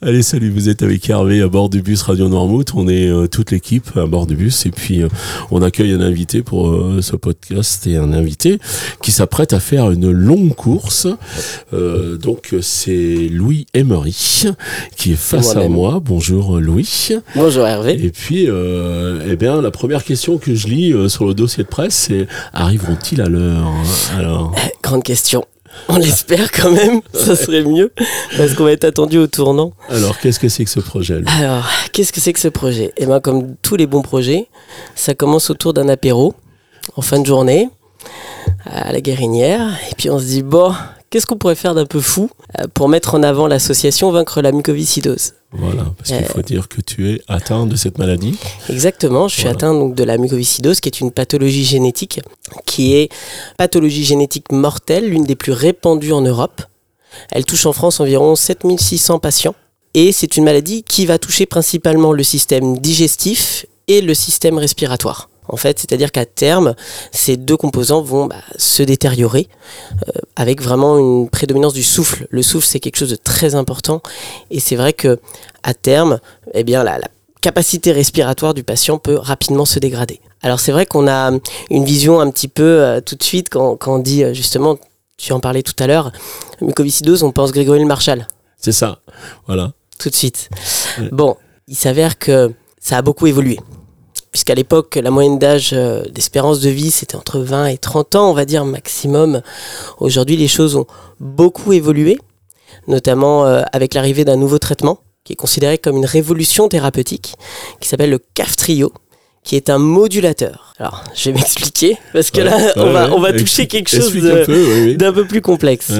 Allez, salut, vous êtes avec Hervé à bord du bus Radio Noirmouth. On est euh, toute l'équipe à bord du bus et puis euh, on accueille un invité pour euh, ce podcast et un invité qui s'apprête à faire une longue course. donc c'est Louis Emery qui est face à moi. Bonjour Louis. Bonjour Hervé. Et puis, eh bien, la première question que je lis sur le dossier de presse, c'est arriveront-ils à l'heure Alors, grande question. On l'espère quand même, ça serait mieux, parce qu'on va être attendu au tournant. Alors, qu'est-ce que c'est que ce projet Alors, qu'est-ce que c'est que ce projet? Eh bien, comme tous les bons projets, ça commence autour d'un apéro, en fin de journée, à la Guérinière, et puis on se dit, bon, qu'est-ce qu'on pourrait faire d'un peu fou euh, pour mettre en avant l'association Vaincre la mucoviscidose? Voilà, parce qu'il faut euh, dire que tu es atteint de cette maladie. Exactement, je suis atteint donc de la mucoviscidose, qui est une pathologie génétique, qui est pathologie génétique mortelle, l'une des plus répandues en Europe. Elle touche en France environ 7600 patients. Et c'est une maladie qui va toucher principalement le système digestif et le système respiratoire en fait, c'est-à-dire qu'à terme, ces deux composants vont bah, se détériorer euh, avec vraiment une prédominance du souffle. Le souffle, c'est quelque chose de très important et c'est vrai que à terme, eh bien, la, capacité respiratoire du patient peut rapidement se dégrader. Alors c'est vrai qu'on a une vision un petit peu euh, tout de suite quand, on dit euh, justement, tu en parlais tout à l'heure, mucoviscidose, on pense Grégory Le Marchal. C'est ça, voilà. Tout de suite. Bon, il s'avère que ça a beaucoup évolué puisqu'à l'époque, la moyenne d'âge euh, d'espérance de vie, c'était entre 20 et 30 ans, on va dire maximum. Aujourd'hui, les choses ont beaucoup évolué, notamment euh, avec l'arrivée d'un nouveau traitement qui est considéré comme une révolution thérapeutique, qui s'appelle le CAF-TRIO, qui est un modulateur. Alors, je vais m'expliquer, parce que là, on va, on va toucher quelque chose d'un peu, plus complexe.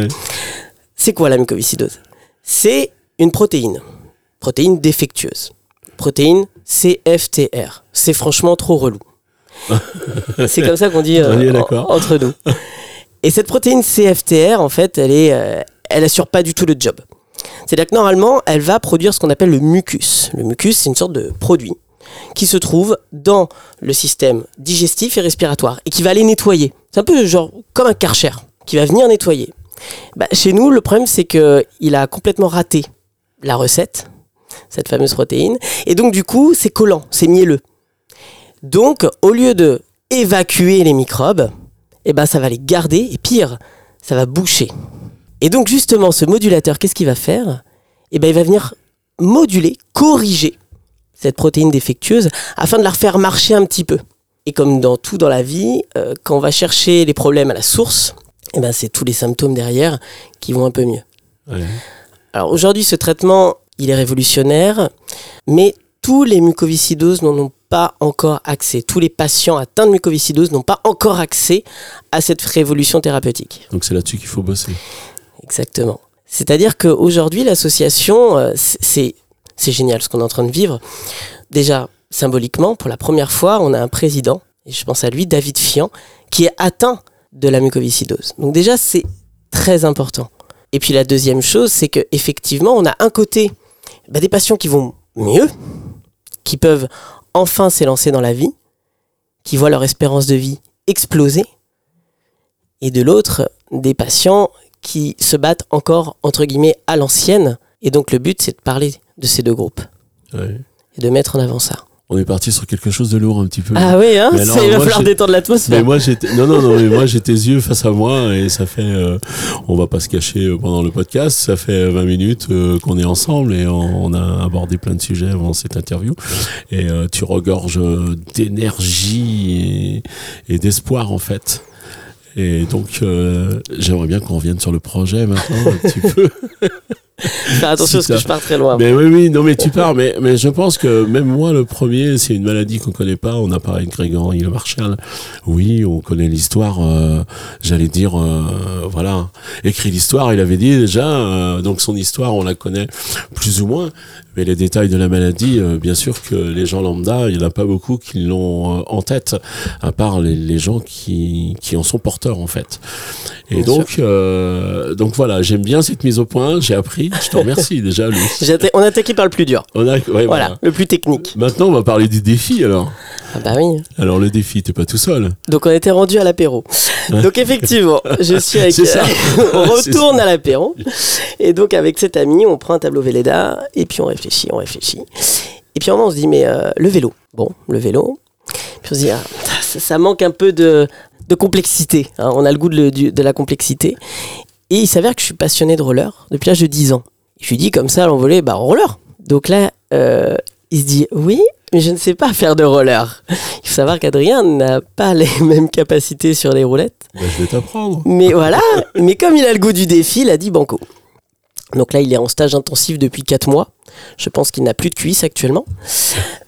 C'est quoi la mucoviscidose? C'est une protéine, protéine défectueuse protéine CFTR. C'est franchement trop relou. c'est comme ça qu'on dit euh, entre nous. Et cette protéine CFTR, en fait, elle est, euh, elle assure pas du tout le job. C'est-à-dire que normalement, elle va produire ce qu'on appelle le mucus. Le mucus, c'est une sorte de produit qui se trouve dans le système digestif et respiratoire et qui va aller nettoyer. C'est un peu genre comme un karcher qui va venir nettoyer. Bah, chez nous, le problème, c'est qu'il a complètement raté la recette cette fameuse protéine. Et donc, du coup, c'est collant, c'est mielleux. Donc, au lieu de évacuer les microbes, eh ben, ça va les garder et pire, ça va boucher. Et donc, justement, ce modulateur, qu'est-ce qu'il va faire? Eh ben, il va venir moduler, corriger cette protéine défectueuse afin de la refaire marcher un petit peu. Et comme dans tout dans la vie, euh, quand on va chercher les problèmes à la source, eh ben, c'est tous les symptômes derrière qui vont un peu mieux. Alors aujourd'hui, ce traitement, il est révolutionnaire, mais tous les mucoviscidoses n'en ont pas encore accès. Tous les patients atteints de mucoviscidose n'ont pas encore accès à cette révolution thérapeutique. Donc c'est là-dessus qu'il faut bosser. Exactement. C'est-à-dire qu'aujourd'hui, l'association, euh, c'est génial ce qu'on est en train de vivre. Déjà, symboliquement, pour la première fois, on a un président, et je pense à lui, David Fian, qui est atteint de la mucoviscidose. Donc déjà, c'est très important. Et puis la deuxième chose, c'est qu'effectivement, on a un côté bah, des patients qui vont mieux, qui peuvent enfin s'élancer dans la vie, qui voient leur espérance de vie exploser, et de l'autre, des patients qui se battent encore, entre guillemets, à l'ancienne. Et donc le but, c'est de parler de ces deux groupes. Et de mettre en avant ça on est parti sur quelque chose de lourd un petit peu. Ah oui, hein, il va falloir détendre l'atmosphère. Mais moi, j'étais, non, non, non, mais moi, j'ai tes yeux face à moi et ça fait, euh, on va pas se cacher euh, pendant le podcast, ça fait 20 minutes euh, qu'on est ensemble et on, a abordé plein de sujets avant cette interview et tu regorges d'énergie et, et d'espoir en fait. Et donc, j'aimerais bien qu'on revienne sur le projet maintenant un petit peu. Faire attention parce que je pars très loin. Mais oui, oui, non, mais tu pars. Mais, mais je pense que même moi, le premier, c'est une maladie qu'on connaît pas. On a parlé de Grégory Le Marchal. Oui, on connaît l'histoire. Euh, J'allais dire, euh, voilà, écrit l'histoire. Il avait dit déjà. Euh, donc son histoire, on la connaît plus ou moins. Mais les détails de la maladie, euh, bien sûr que les gens lambda, il n'y en a pas beaucoup qui l'ont euh, en tête, à part les, les, gens qui, qui en sont porteurs en fait. Et donc, donc voilà, j'aime bien cette mise au point. J'ai appris Oui, je te remercie déjà, On a attaqué par le plus dur. On a, ouais, Voilà, voilà. le plus technique. Maintenant, on va parler du défi alors. Ah bah oui. Alors, le défi, t'es pas tout seul. Donc on était rendu à l'apéro. Donc effectivement, je suis avec. C'est ça. on C'est retourne à l'apéro. Et donc avec cet ami, on prend un tableau Véleda et puis on réfléchit, on réfléchit. Et puis on se dit mais euh, le vélo. Bon, le vélo. Puis on se dit ah, ça, ça manque un peu de, de complexité. hein. On a le goût de, du- de la complexité. Et il s'avère que je suis passionné de roller depuis l'âge de 10 ans. Je lui dis comme ça à l'envolée, bah roller. Donc là, euh, il se dit oui, mais je ne sais pas faire de roller. Il faut savoir qu'Adrien n'a pas les mêmes capacités sur les roulettes. Bah, je vais t'apprendre. Mais voilà, mais comme il a le goût du défi, il a dit banco. Donc là, il est en stage intensif depuis 4 mois. Je pense qu'il n'a plus de cuisse actuellement.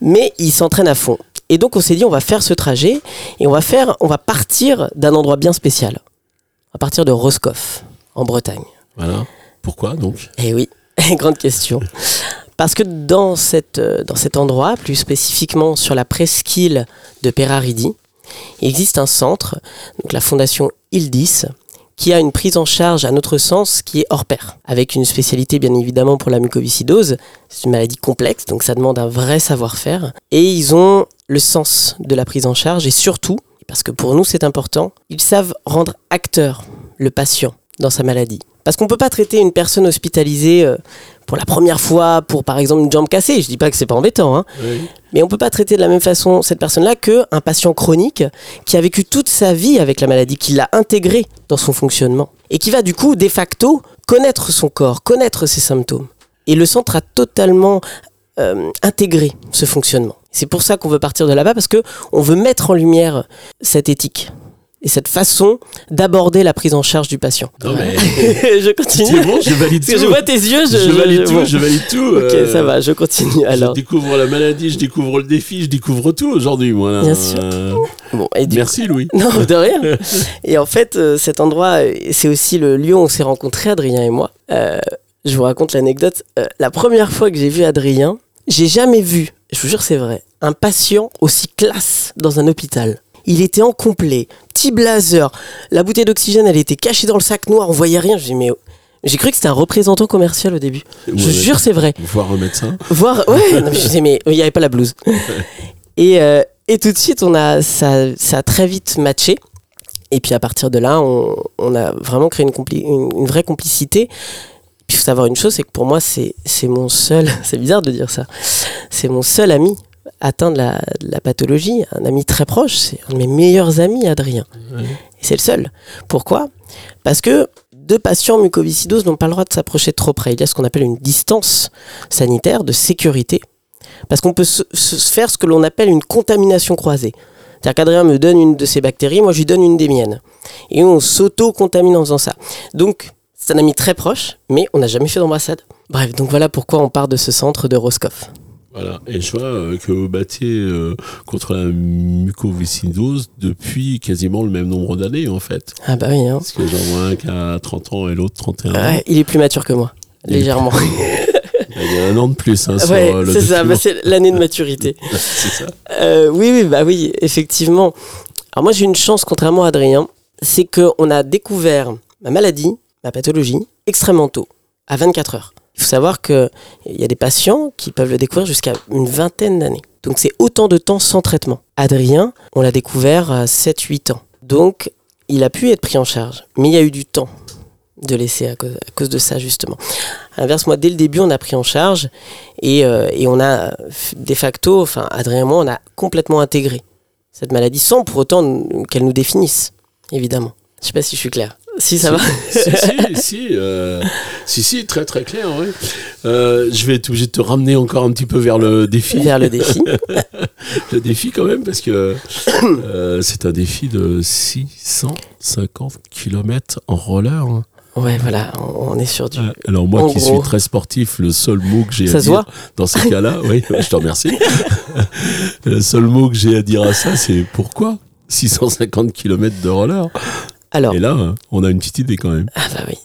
Mais il s'entraîne à fond. Et donc on s'est dit on va faire ce trajet et on va faire on va partir d'un endroit bien spécial. On va partir de Roscoff en Bretagne. Voilà. Pourquoi donc? Eh oui, grande question. Parce que dans, cette, euh, dans cet endroit, plus spécifiquement sur la presqu'île de Peraridi, il existe un centre, donc la fondation Ildis, qui a une prise en charge, à notre sens, qui est hors pair, avec une spécialité bien évidemment pour la mucoviscidose. C'est une maladie complexe, donc ça demande un vrai savoir-faire. Et ils ont le sens de la prise en charge, et surtout, parce que pour nous c'est important, ils savent rendre acteur le patient dans sa maladie. Parce qu'on ne peut pas traiter une personne hospitalisée euh, pour la première fois pour par exemple une jambe cassée. Je dis pas que c'est pas embêtant, hein. Oui. mais on peut pas traiter de la même façon cette personne-là que un patient chronique qui a vécu toute sa vie avec la maladie, qui l'a intégrée dans son fonctionnement et qui va du coup de facto connaître son corps, connaître ses symptômes. Et le centre a totalement euh, intégré ce fonctionnement. C'est pour ça qu'on veut partir de là-bas parce que on veut mettre en lumière cette éthique et cette façon d'aborder la prise en charge du patient. Non, mais je continue. c'est bon, je valide Parce que tout. je vois tes yeux, je, je, valide je- tout, bon. je valide tout. Ok, euh, ça va, je continue alors. Je découvre la maladie, je découvre le défi, je découvre tout aujourd'hui, moi. là. Bien sûr. Euh, Bon, et du Merci, Louis. Non, de rien. Et en fait, euh, cet endroit, euh, c'est aussi le lieu où on s'est rencontrés, Adrien et moi. Euh, je vous raconte l'anecdote. Euh, la première fois que j'ai vu Adrien, j'ai jamais vu, je vous jure c'est vrai, un patient aussi classe dans un hôpital. Il était en complet, petit blazer. La bouteille d'oxygène, elle était cachée dans le sac noir, on voyait rien. Dis, mais j'ai cru que c'était un représentant commercial au début. Je jure, c'est vrai. Voir un médecin. Voir, ouais, non, mais je disais, mais il n'y avait pas la blouse. Et, euh, et tout de suite, on a, ça, ça a très vite matché. Et puis à partir de là, on, on a vraiment créé une, compli- une, une vraie complicité. Puis il faut savoir une chose, c'est que pour moi, c'est c'est mon seul, c'est bizarre de dire ça, c'est mon seul ami atteint de la, de la pathologie, un ami très proche, c'est un de mes meilleurs amis, Adrien. Et c'est le seul. Pourquoi? Parce que deux patients mucoviscidoses n'ont pas le droit de s'approcher trop près. Il y a ce qu'on appelle une distance sanitaire de sécurité. Parce qu'on peut se, se faire ce que l'on appelle une contamination croisée. C'est-à-dire qu'Adrien me donne une de ses bactéries, moi je lui donne une des miennes. Et on s'auto-contamine en faisant ça. Donc, c'est un ami très proche, mais on n'a jamais fait d'ambassade. Bref, donc voilà pourquoi on part de ce centre de Roscoff. Voilà. Et je vois euh, que vous battiez euh, contre la mucoviscidose depuis quasiment le même nombre d'années, en fait. Ah bah oui, hein. Parce que j'en vois un qui a 30 ans et l'autre 31 ans. Ouais, il est plus mature que moi, Il légèrement. Il y a un an de plus hein, sur ouais, euh, le c'est ça, bah, c'est l'année de maturité. c'est ça. Euh, oui, oui, bah oui, effectivement. Alors moi j'ai une chance, contrairement à Adrien, c'est qu'on a découvert ma maladie, ma pathologie, extrêmement tôt, à 24 heures. Il faut savoir qu'il y a des patients qui peuvent le découvrir jusqu'à une vingtaine d'années. Donc c'est autant de temps sans traitement. Adrien, on l'a découvert à 7-8 ans. Donc il a pu être pris en charge. Mais il y a eu du temps de laisser à cause, de ça justement. À l'inverse, moi dès le début on a pris en charge et, euh, on a de facto, enfin Adrien et moi, on a complètement intégré cette maladie sans pour autant qu'elle nous définisse, évidemment. Je sais pas si je suis clair. Si ça va. si, si, si, euh, si, si, très très clair, oui. Euh, je vais être obligé de te ramener encore un petit peu vers le défi. Vers le défi. Le défi quand même, parce que euh, c'est un défi de 650 km en roller. hein. Ouais, voilà, on, est sur du. Alors moi En qui gros. suis très sportif, le seul mot que j'ai à dire voit dans ces cas-là, oui, je te remercie. le seul mot que j'ai à dire à ça, c'est pourquoi 650 km de roller? Alors, Et là, euh, on a une petite idée quand même. ah bah oui.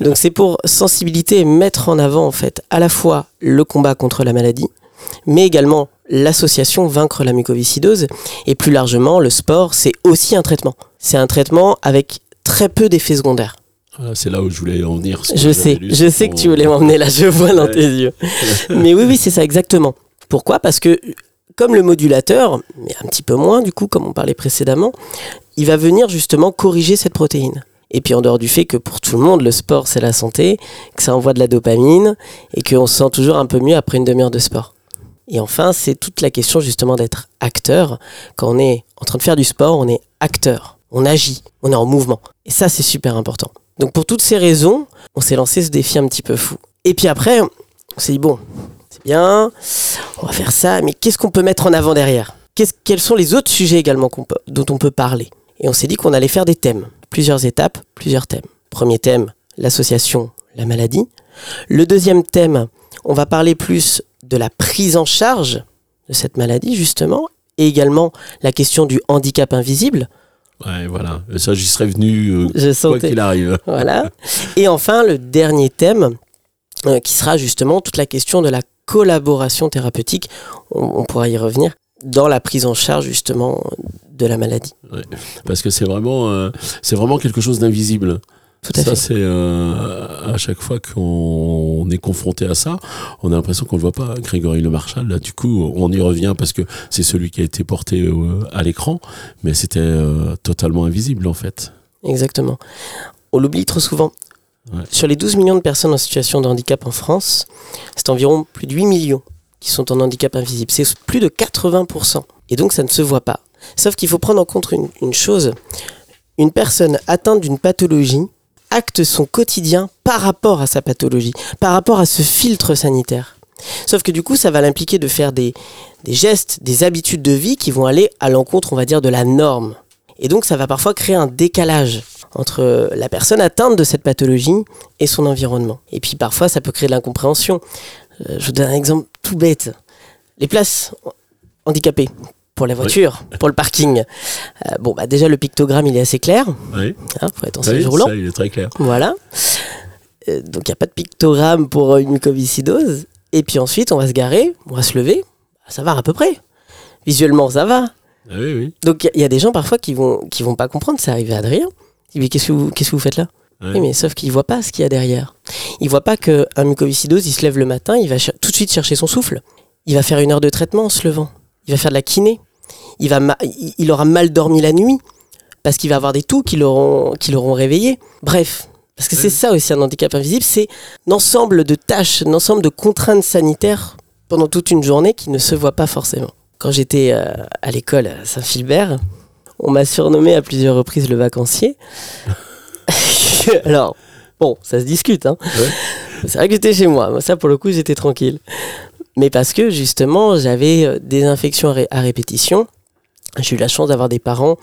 Donc c'est pour sensibilité et mettre en avant en fait à la fois le combat contre la maladie, mais également l'association vaincre la mucoviscidose et plus largement le sport, c'est aussi un traitement. C'est un traitement avec très peu d'effets secondaires. Ah, c'est là où je voulais en venir. Je sais, je sais que tu voulais m'emmener là, je vois dans Ouais. tes yeux. Mais oui, oui, c'est ça exactement. Pourquoi? Parce que comme le modulateur, mais un petit peu moins du coup, comme on parlait précédemment, il va venir justement corriger cette protéine. Et puis en dehors du fait que pour tout le monde, le sport c'est la santé, que ça envoie de la dopamine et qu'on se sent toujours un peu mieux après une demi-heure de sport. Et enfin, c'est toute la question justement d'être acteur. Quand on est en train de faire du sport, on est acteur, on agit, on est en mouvement. Et ça, c'est super important. Donc pour toutes ces raisons, on s'est lancé ce défi un petit peu fou. Et puis après, on s'est dit, bon, c'est bien, on va faire ça, mais qu'est-ce qu'on peut mettre en avant derrière? Quels sont les autres sujets également dont on peut parler? Et on s'est dit qu'on allait faire des thèmes, plusieurs étapes, plusieurs thèmes. Premier thème, l'association, la maladie. Le deuxième thème, on va parler plus de la prise en charge de cette maladie, justement, et également la question du handicap invisible. Ouais, voilà. Et Ça, j'y serais venu euh, Je quoi qu'il arrive. Voilà. Et enfin, le dernier thème, euh, qui sera justement toute la question de la collaboration thérapeutique. On, on pourra y revenir dans la prise en charge justement de la maladie. Parce que c'est vraiment, euh, c'est vraiment quelque chose d'invisible. Tout à ça, c'est euh, à chaque fois qu'on est confronté à ça, on a l'impression qu'on le voit pas. Grégory Le Marchal, là, du coup, on y revient parce que c'est celui qui a été porté euh, à l'écran, mais c'était euh, totalement invisible en fait. Exactement. On l'oublie trop souvent. Ouais. Sur les 12 millions de personnes en situation de handicap en France, c'est environ plus de 8 millions qui sont en handicap invisible. C'est plus de 80%. Et donc ça ne se voit pas. Sauf qu'il faut prendre en compte une, chose. Une personne atteinte d'une pathologie acte son quotidien par rapport à sa pathologie, par rapport à ce filtre sanitaire. Sauf que du coup, ça va l'impliquer de faire des, des gestes, des habitudes de vie qui vont aller à l'encontre, on va dire, de la norme. Et donc, ça va parfois créer un décalage entre la personne atteinte de cette pathologie et son environnement. Et puis parfois, ça peut créer de l'incompréhension. Euh, je vous donne un exemple tout bête. Les places handicapées pour la voiture, pour le parking. Euh, bon, bah déjà, le pictogramme, il est assez clair. Oui, Hein, faut être en oui, siège roulant. ça, il est très clair. Voilà. Euh, donc il n'y a pas de pictogramme pour une mucoviscidose. Et puis ensuite, on va se garer, on va se lever. Ça va à peu près. Visuellement, ça va. Ah oui, oui. Donc il y, a des gens parfois qui vont qui vont pas comprendre. C'est arrivé à Adrien. Il dit mais qu'est-ce que vous qu'est-ce que vous faites là? Ouais. Oui, mais sauf qu'il voit pas ce qu'il y a derrière. Il voit pas que un mucoviscidose, il se lève le matin, il va tout de suite chercher son souffle. Il va faire une heure de traitement en se levant. Il va faire de la kiné. Il va aura mal dormi la nuit parce qu'il va avoir des toux qui l'auront réveillé. Bref. Parce que c'est ça aussi un handicap invisible, c'est un ensemble de tâches, un ensemble de contraintes sanitaires pendant toute une journée qui ne se voit pas forcément. Quand j'étais euh, à l'école à Saint-Philbert, on m'a surnommé à plusieurs reprises le vacancier. Alors, bon, ça se discute. Hein. Ouais. C'est vrai que j'étais chez moi. Moi, Ça, pour le coup, j'étais tranquille. Mais parce que, justement, j'avais euh, des infections à ré- à répétition. J'ai eu la chance d'avoir des parents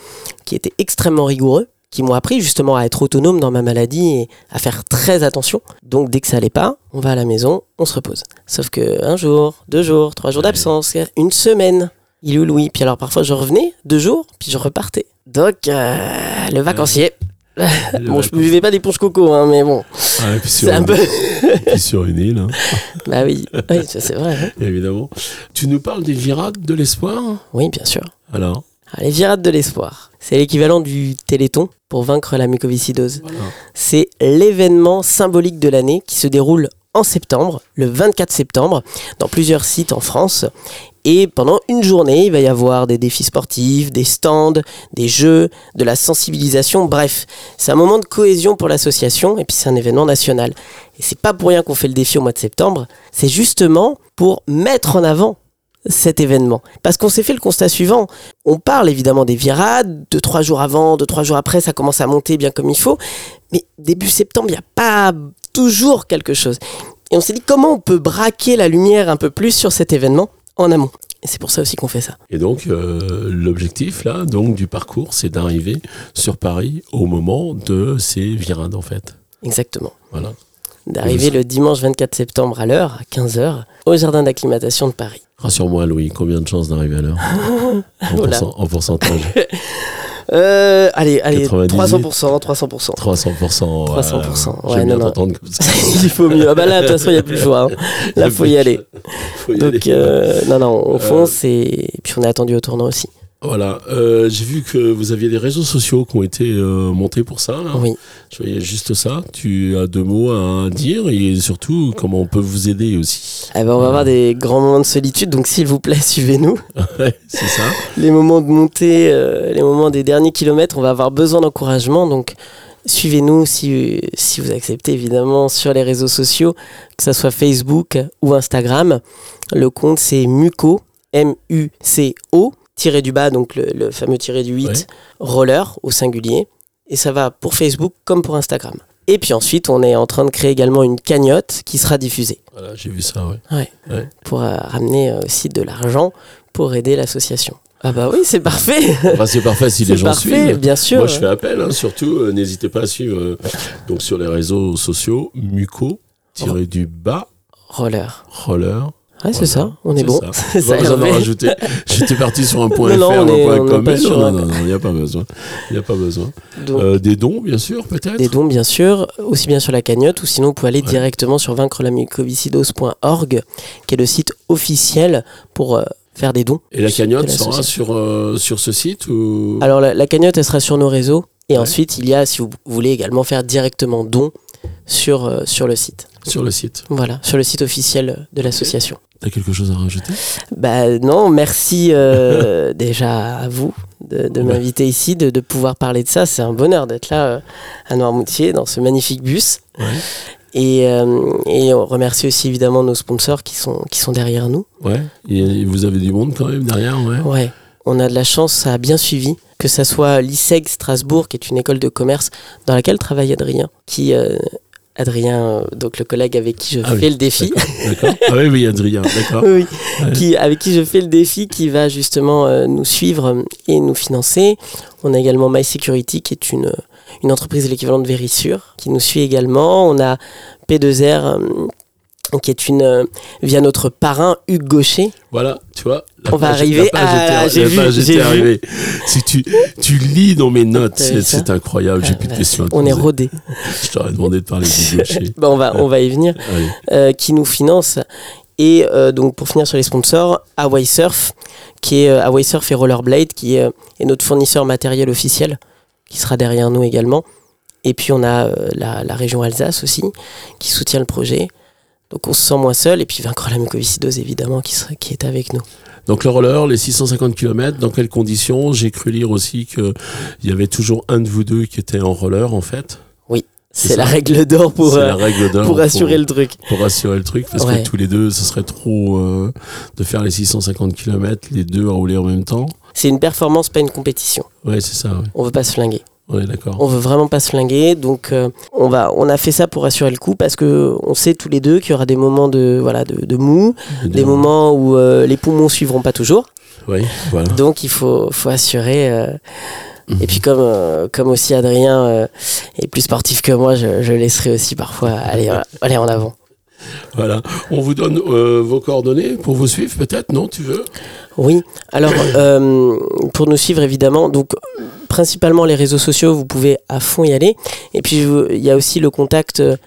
qui étaient extrêmement rigoureux, qui m'ont appris justement à être autonome dans ma maladie et à faire très attention. Donc, dès que ça allait pas, on va à la maison, on se repose. Sauf que un jour, deux jours, trois jours d'absence, une semaine, il où Louis? Puis alors, parfois, je revenais deux jours, puis je repartais. Donc, euh, le vacancier. Bon, je vacances. buvais pas des punch coco, hein, mais bon, Ah, et puis sur, c'est un une, peu. puis sur une île, hein, bah oui, oui ça, c'est vrai. hein. évidemment. Tu nous parles des virades de l'espoir? Oui, bien sûr. Alors? Ah, les virades de l'espoir. C'est l'équivalent du téléthon pour vaincre la mucoviscidose. voilà. C'est l'événement symbolique de l'année qui se déroule en septembre, le 24 septembre, dans plusieurs sites en France. Et pendant une journée, il va y avoir des défis sportifs, des stands, des jeux, de la sensibilisation. Bref, c'est un moment de cohésion pour l'association et puis c'est un événement national. Et c'est pas pour rien qu'on fait le défi au mois de septembre. C'est justement pour mettre en avant cet événement. Parce qu'on s'est fait le constat suivant. On parle évidemment des virades, de trois jours avant, de trois jours après, ça commence à monter bien comme il faut. Mais début septembre, il n'y a pas toujours quelque chose. Et on s'est dit comment on peut braquer la lumière un peu plus sur cet événement? En amont. Et c'est pour ça aussi qu'on fait ça. Et donc, euh, l'objectif, là, donc, du parcours, c'est d'arriver sur Paris au moment de ces virades, en fait. Exactement. Voilà. D'arriver le dimanche 24 septembre à l'heure, à 15h, au jardin d'acclimatation de Paris. Rassure-moi, Louis, combien de chances d'arriver à l'heure? En, Voilà. pourcent- en pourcentage Euh, allez, allez, 98. 300%, 300%. 300%. 300%, ouais, non, non. comme ça. il faut mieux. Ah bah là, de toute façon, il n'y a plus le choix. hein. Là, faut y aller. Faut y aller. Donc, euh, non, non, on fonce et puis on est attendu au tournoi aussi. Voilà, euh, j'ai vu que vous aviez des réseaux sociaux qui ont été euh, montés pour ça. Là. Oui. Je voyais juste ça. Tu as deux mots à dire et surtout comment on peut vous aider aussi. Eh ben, on va avoir des grands moments de solitude, donc s'il vous plaît, suivez-nous. Ouais, c'est ça. Les moments de montée, euh, les moments des derniers kilomètres, on va avoir besoin d'encouragement, donc suivez-nous si, si vous acceptez évidemment sur les réseaux sociaux, que ce soit Facebook ou Instagram. Le compte c'est Muco, M-U-C-O, tiré du bas, donc le, le fameux tiré du 8, Ouais. roller au singulier. Et ça va pour Facebook comme pour Instagram. Et puis ensuite, on est en train de créer également une cagnotte qui sera diffusée Voilà, j'ai vu ça, ouais. pour euh, ramener euh, aussi de l'argent pour aider l'association. Ah bah oui, c'est parfait. Enfin, c'est parfait si les gens parfait, suivent. bien sûr. Moi, je fais appel, hein, surtout, euh, n'hésitez pas à suivre euh, donc sur les réseaux sociaux, Muco, tiré du bas, Roller. roller. Ouais, c'est Voilà, ça, on est bon. ça. C'est Pas ça, besoin rajouter. J'étais parti sur un point Non, .fr, non, on un point com, non, un- non, non, il n'y a pas besoin. Il n'y a pas besoin. Donc, Euh, des dons, bien sûr, peut-être des dons, bien sûr, aussi bien sur la cagnotte, ou sinon vous pouvez aller Ouais. directement sur vaincre-la-mucoviscidose.org, qui est le site officiel pour euh, faire des dons. Et la cagnotte sera sur, euh, sur ce site ou... Alors la, la cagnotte, elle sera sur nos réseaux, et Ouais. ensuite il y a, si vous voulez également faire directement don sur, sur le site. Sur le site. Voilà, sur le site officiel de l'association. T'as quelque chose à rajouter? Bah non, merci euh, déjà à vous de, de Ouais. m'inviter ici, de, de pouvoir parler de ça. C'est un bonheur d'être là euh, à Noirmoutier dans ce magnifique bus. Ouais. Et, euh, et on remercie aussi évidemment nos sponsors qui sont, qui sont derrière nous. Ouais. Et vous avez du monde quand même derrière, ouais. Ouais, on a de la chance, ça a bien suivi. Que ça soit l'ISEG Strasbourg, qui est une école de commerce dans laquelle travaille Adrien, qui... euh, Adrien, euh, donc le collègue avec qui je Ah fais oui, le défi, D'accord. Ah oui, oui, Adrien, d'accord. Oui, Ouais. qui, avec qui je fais le défi, qui va justement euh, nous suivre et nous financer. On a également My Security, qui est une, une entreprise de l'équivalent de Vérissure, qui nous suit également. On a P2R, euh, qui est une euh, via notre parrain Hugues Gaucher. Voilà, tu vois. On va arriver à- j'ai vu, j'ai arrivée. Si tu, tu lis dans mes notes, c'est incroyable. J'ai plus de Bah, questions. On est rodé. Je t'aurais demandé de parler du gaucher. On, va, on va y venir. Euh, qui nous finance. Et euh, donc pour finir sur les sponsors, Hawaii Surf, qui est Hawaii Surf et Rollerblade, qui est, est notre fournisseur matériel officiel, qui sera derrière nous également. Et puis on a la, la région Alsace aussi, qui soutient le projet. Donc on se sent moins seul. Et puis vaincre la mucoviscidose, évidemment, qui, sera- qui est avec nous. Donc le roller, les 650 km, dans quelles conditions? J'ai cru lire aussi qu'il y avait toujours un de vous deux qui était en roller en fait. C'est C'est la règle d'or pour, euh, pour assurer le truc. pour assurer le truc parce Ouais. que tous les deux, ce serait trop euh, de faire les 650 km, les deux à rouler en même temps. C'est une performance, pas une compétition. Ouais, c'est ça. Ouais, On veut pas se flinguer. Ouais, d'accord. On veut vraiment pas se flinguer, donc euh, on va, on a fait ça pour assurer le coup parce que on sait tous les deux qu'il y aura des moments de, voilà, de, de mou, des moments où euh, les poumons suivront pas toujours, Oui, voilà. donc il faut, faut assurer. euh, Mhm. Et puis comme, euh, comme aussi Adrien euh, est plus sportif que moi, je, je laisserai aussi parfois aller, aller en avant. Voilà. On vous donne vos coordonnées pour vous suivre, peut-être, non Tu veux? Oui, alors euh, pour nous suivre évidemment, donc principalement les réseaux sociaux, vous pouvez à fond y aller. Et puis il y a aussi le contact euh,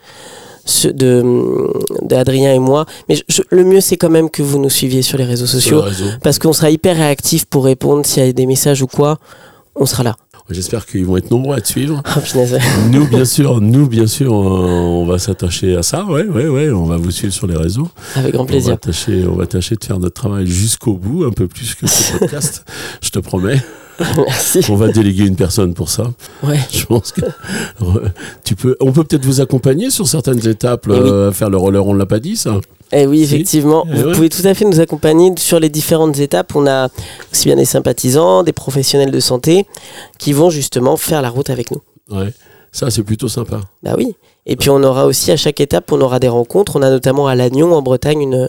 ce- de d'Adrien et moi. Mais je- je- le mieux c'est quand même que vous nous suiviez sur les réseaux sociaux parce qu'on sera hyper réactif pour répondre s'il y a des messages ou quoi. On sera là. J'espère qu'ils vont être nombreux à te suivre. Nous, bien sûr, nous, bien sûr, euh, on va s'attacher à ça. Ouais, ouais, ouais. On va vous suivre sur les réseaux. Avec grand On va plaisir. tâcher, on va tâcher de faire notre travail jusqu'au bout, un peu plus que ce podcast. je te promets. Merci. On va déléguer une personne pour ça. Ouais. Je pense que tu peux. On peut peut-être vous accompagner sur certaines étapes oui. euh, à faire le roller. On l'a pas dit ça? Et oui, effectivement, Eh vous pouvez tout à fait nous accompagner sur les différentes étapes. On a aussi bien des sympathisants, des professionnels de santé qui vont justement faire la route avec nous. Ouais. Ça, c'est plutôt sympa. Bah oui. Et puis on aura aussi à chaque étape, on aura des rencontres. On a notamment à Lannion en Bretagne une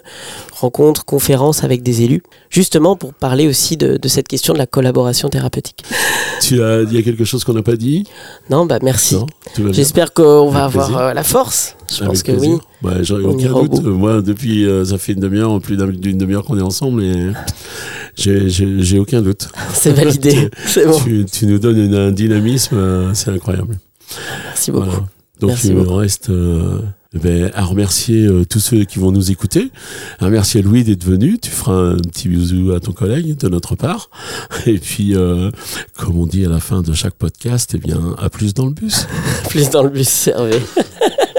rencontre, conférence avec des élus, justement pour parler aussi de, de cette question de la collaboration thérapeutique. Tu as, il y a quelque chose qu'on n'a pas dit? Non, bah merci. J'espère qu'on va avoir euh, la force. Je Avec pense que plaisir. oui. Ouais, j'en ai aucun au doute. Moi, depuis, euh, ça fait une demi-heure, plus d'un- d'une demi-heure qu'on est ensemble et j'ai- aucun doute. C'est validé. C'est bon. Tu, tu nous donnes une- un dynamisme, euh, c'est incroyable. Merci beaucoup. Voilà. Donc Merci il me reste euh, eh ben, à remercier euh, tous ceux qui vont nous écouter, à remercier Louis d'être venu. Tu feras un petit bisou à ton collègue de notre part. Et puis, euh, comme on dit à la fin de chaque podcast, eh bien, à plus dans le bus. plus dans le bus, Hervé.